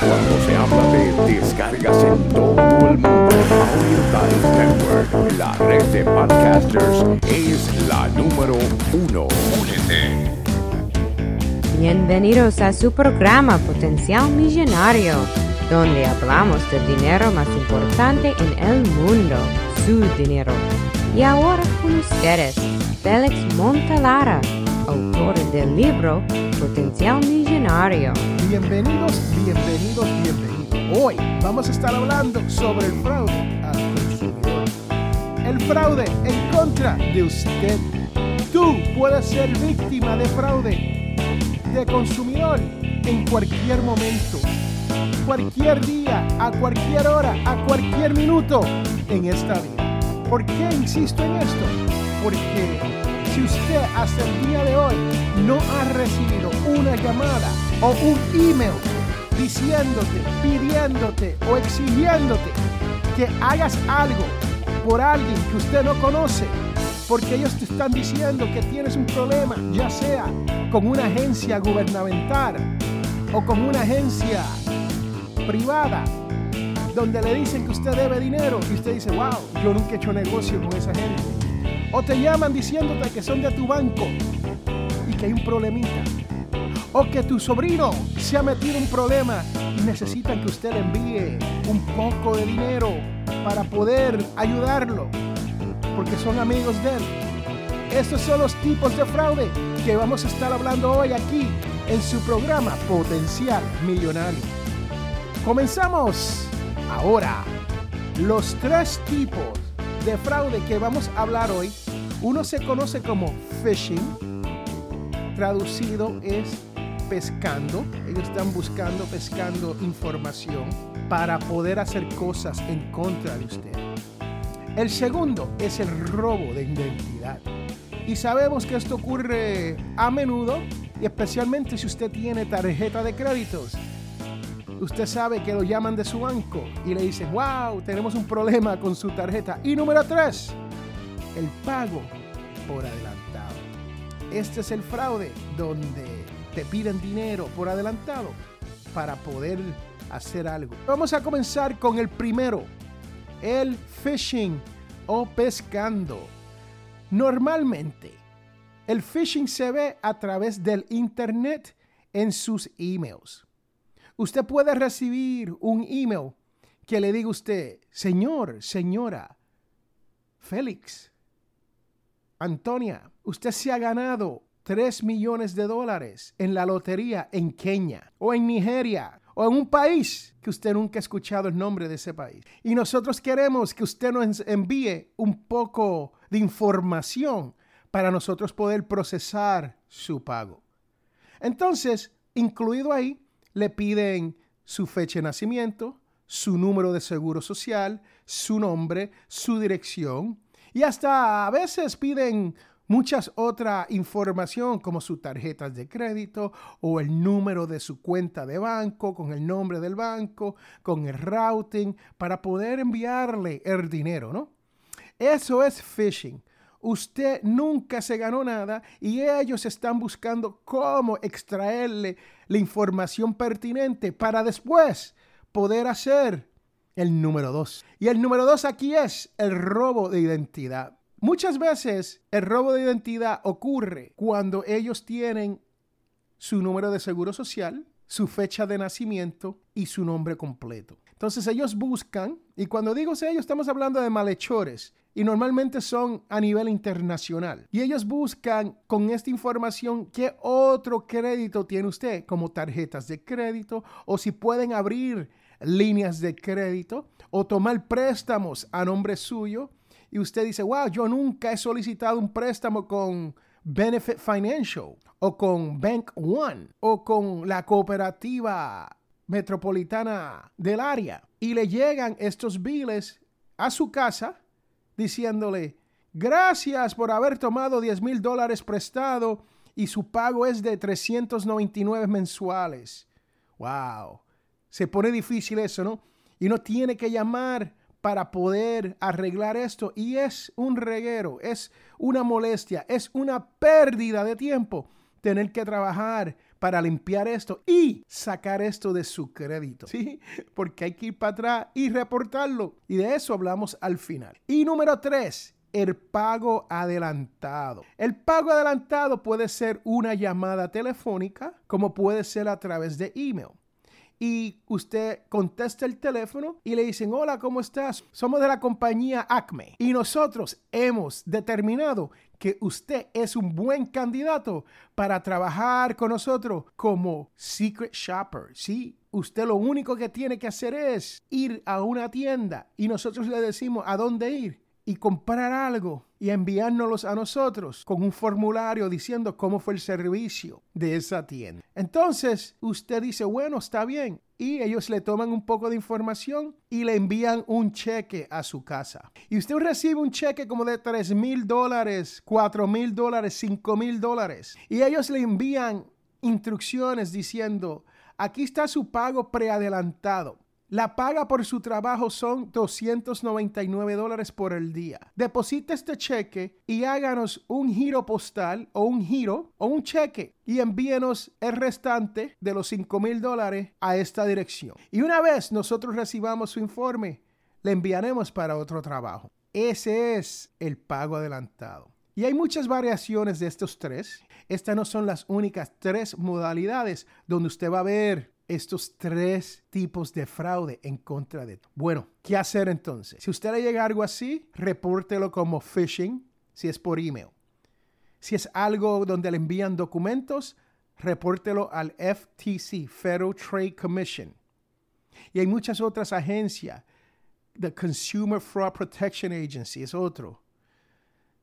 cuando se habla de descargas en todo el mundo, Oriental Network, la red de podcasters, es la número uno. Únete. Bienvenidos a su programa Potencial Millonario, donde hablamos del dinero más importante en el mundo, su dinero. Y ahora con ustedes, Félix Montalara, autor del libro Potencial Millonario. Bienvenidos, bienvenidos, bienvenidos. Hoy vamos a estar hablando sobre el fraude al consumidor. El fraude en contra de usted. Tú puedes ser víctima de fraude de consumidor en cualquier momento, cualquier día, a cualquier hora, a cualquier minuto en esta vida. ¿Por qué insisto en esto? Porque si usted hasta el día de hoy no ha recibido una llamada o un email diciéndote, pidiéndote o exigiéndote que hagas algo por alguien que usted no conoce, porque ellos te están diciendo que tienes un problema, ya sea con una agencia gubernamental o con una agencia privada, donde le dicen que usted debe dinero y usted dice, wow, yo nunca he hecho negocio con esa gente. O te llaman diciéndote que son de tu banco y que hay un problemita. O que tu sobrino se ha metido en un problema y necesitan que usted envíe un poco de dinero para poder ayudarlo. Porque son amigos de él. Estos son los tipos de fraude que vamos a estar hablando hoy aquí en su programa Potencial Millonario. Comenzamos ahora. Los tres tipos de fraude que vamos a hablar hoy, uno se conoce como phishing, traducido es pescando. Ellos están buscando, pescando información para poder hacer cosas en contra de usted. El segundo es el robo de identidad. Y sabemos que esto ocurre a menudo y especialmente si usted tiene tarjeta de créditos. Usted sabe que lo llaman de su banco y le dicen, wow, tenemos un problema con su tarjeta. Y número tres, el pago por adelantado. Este es el fraude donde te piden dinero por adelantado para poder hacer algo. Vamos a comenzar con el primero, el phishing o pescando. Normalmente, el phishing se ve a través del internet en sus emails. Usted puede recibir un email que le diga usted, señor, señora, Félix, Antonia, usted se ha ganado 3 millones de dólares en la lotería en Kenia o en Nigeria o en un país que usted nunca ha escuchado el nombre de ese país. Y nosotros queremos que usted nos envíe un poco de información para nosotros poder procesar su pago. Entonces, incluido ahí, le piden su fecha de nacimiento, su número de seguro social, su nombre, su dirección y hasta a veces piden muchas otra información como sus tarjetas de crédito o el número de su cuenta de banco con el nombre del banco, con el routing para poder enviarle el dinero, ¿no? Eso es phishing. Usted nunca se ganó nada y ellos están buscando cómo extraerle la información pertinente para después poder hacer el número dos. Y el número dos aquí es el robo de identidad. Muchas veces el robo de identidad ocurre cuando ellos tienen su número de seguro social, su fecha de nacimiento y su nombre completo. Entonces ellos buscan, y cuando digo ellos estamos hablando de malhechores, y normalmente son a nivel internacional. Y ellos buscan con esta información qué otro crédito tiene usted, como tarjetas de crédito, o si pueden abrir líneas de crédito o tomar préstamos a nombre suyo. Y usted dice, wow, yo nunca he solicitado un préstamo con Benefit Financial o con Bank One o con la cooperativa metropolitana del área. Y le llegan estos biles a su casa diciéndole, gracias por haber tomado 10 mil dólares prestado y su pago es de 399 mensuales. ¡Wow! Se pone difícil eso, ¿no? Y uno tiene que llamar para poder arreglar esto. Y es un reguero, es una molestia, es una pérdida de tiempo tener que trabajar para limpiar esto y sacar esto de su crédito. ¿sí? Porque hay que ir para atrás y reportarlo. Y de eso hablamos al final. Y número tres, el pago adelantado. El pago adelantado puede ser una llamada telefónica, como puede ser a través de email y usted contesta el teléfono y le dicen, hola, ¿cómo estás? Somos de la compañía Acme y nosotros hemos determinado que usted es un buen candidato para trabajar con nosotros como secret shopper, ¿sí? Usted lo único que tiene que hacer es ir a una tienda y nosotros le decimos a dónde ir y comprar algo y enviárnoslos a nosotros con un formulario diciendo cómo fue el servicio de esa tienda. Entonces usted dice, bueno, está bien. Y ellos le toman un poco de información y le envían un cheque a su casa. Y usted recibe un cheque como de 3 mil dólares, 4 mil dólares, 5 mil dólares. Y ellos le envían instrucciones diciendo, aquí está su pago preadelantado. La paga por su trabajo son 299 dólares por el día. Deposita este cheque y háganos un giro postal o un giro o un cheque y envíenos el restante de los 5 mil dólares a esta dirección. Y una vez nosotros recibamos su informe, le enviaremos para otro trabajo. Ese es el pago adelantado. Y hay muchas variaciones de estos tres. Estas no son las únicas tres modalidades donde usted va a ver estos tres tipos de fraude en contra de Bueno, ¿qué hacer entonces? Si usted le llega algo así, repórtelo como phishing, si es por email. Si es algo donde le envían documentos, repórtelo al FTC, Federal Trade Commission. Y hay muchas otras agencias. The Consumer Fraud Protection Agency es otro.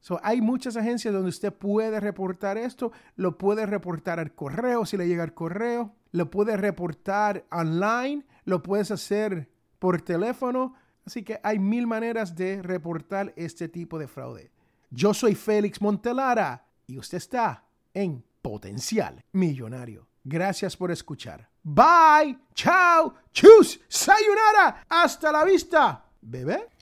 So, hay muchas agencias donde usted puede reportar esto. Lo puede reportar al correo si le llega al correo lo puedes reportar online, lo puedes hacer por teléfono. Así que hay mil maneras de reportar este tipo de fraude. Yo soy Félix Montelara y usted está en Potencial Millonario. Gracias por escuchar. Bye, chao, chus, sayonara, hasta la vista, bebé.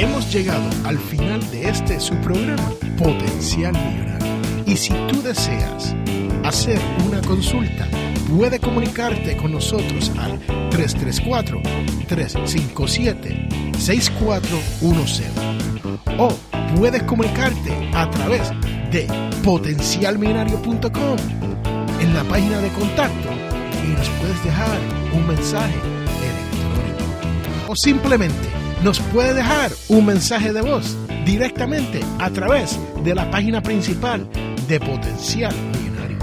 Hemos llegado al final de este su programa, Potencial Millonario. Y si tú deseas hacer una consulta, puede comunicarte con nosotros al 334-357-6410. O puedes comunicarte a través de potencialmillonario.com en la página de contacto y nos puedes dejar un mensaje electrónico. O simplemente nos puede dejar un mensaje de voz directamente a través de la página principal de Potencial Millonario.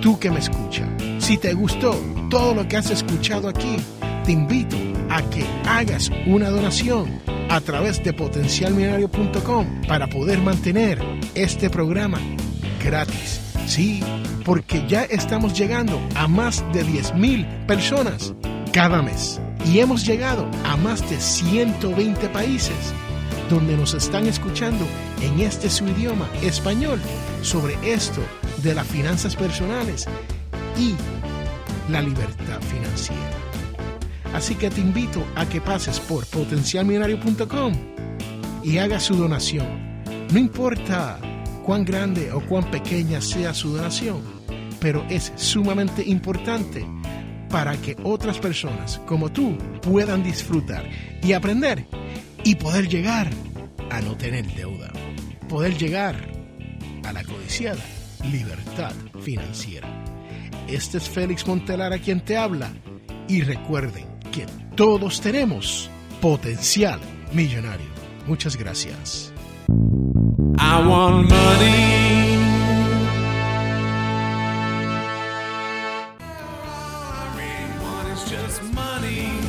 Tú que me escuchas, si te gustó todo lo que has escuchado aquí, te invito a que hagas una donación a través de potencialmillonario.com para poder mantener este programa gratis. Sí, porque ya estamos llegando a más de 10.000 personas cada mes y hemos llegado a más de 120 países donde nos están escuchando en este su idioma español sobre esto de las finanzas personales y la libertad financiera. Así que te invito a que pases por potencialmillonario.com y hagas su donación. No importa cuán grande o cuán pequeña sea su donación, pero es sumamente importante para que otras personas como tú puedan disfrutar y aprender y poder llegar a no tener deuda, poder llegar a la codiciada libertad financiera. Este es Félix Montelar a quien te habla y recuerden que todos tenemos potencial millonario. Muchas gracias. money.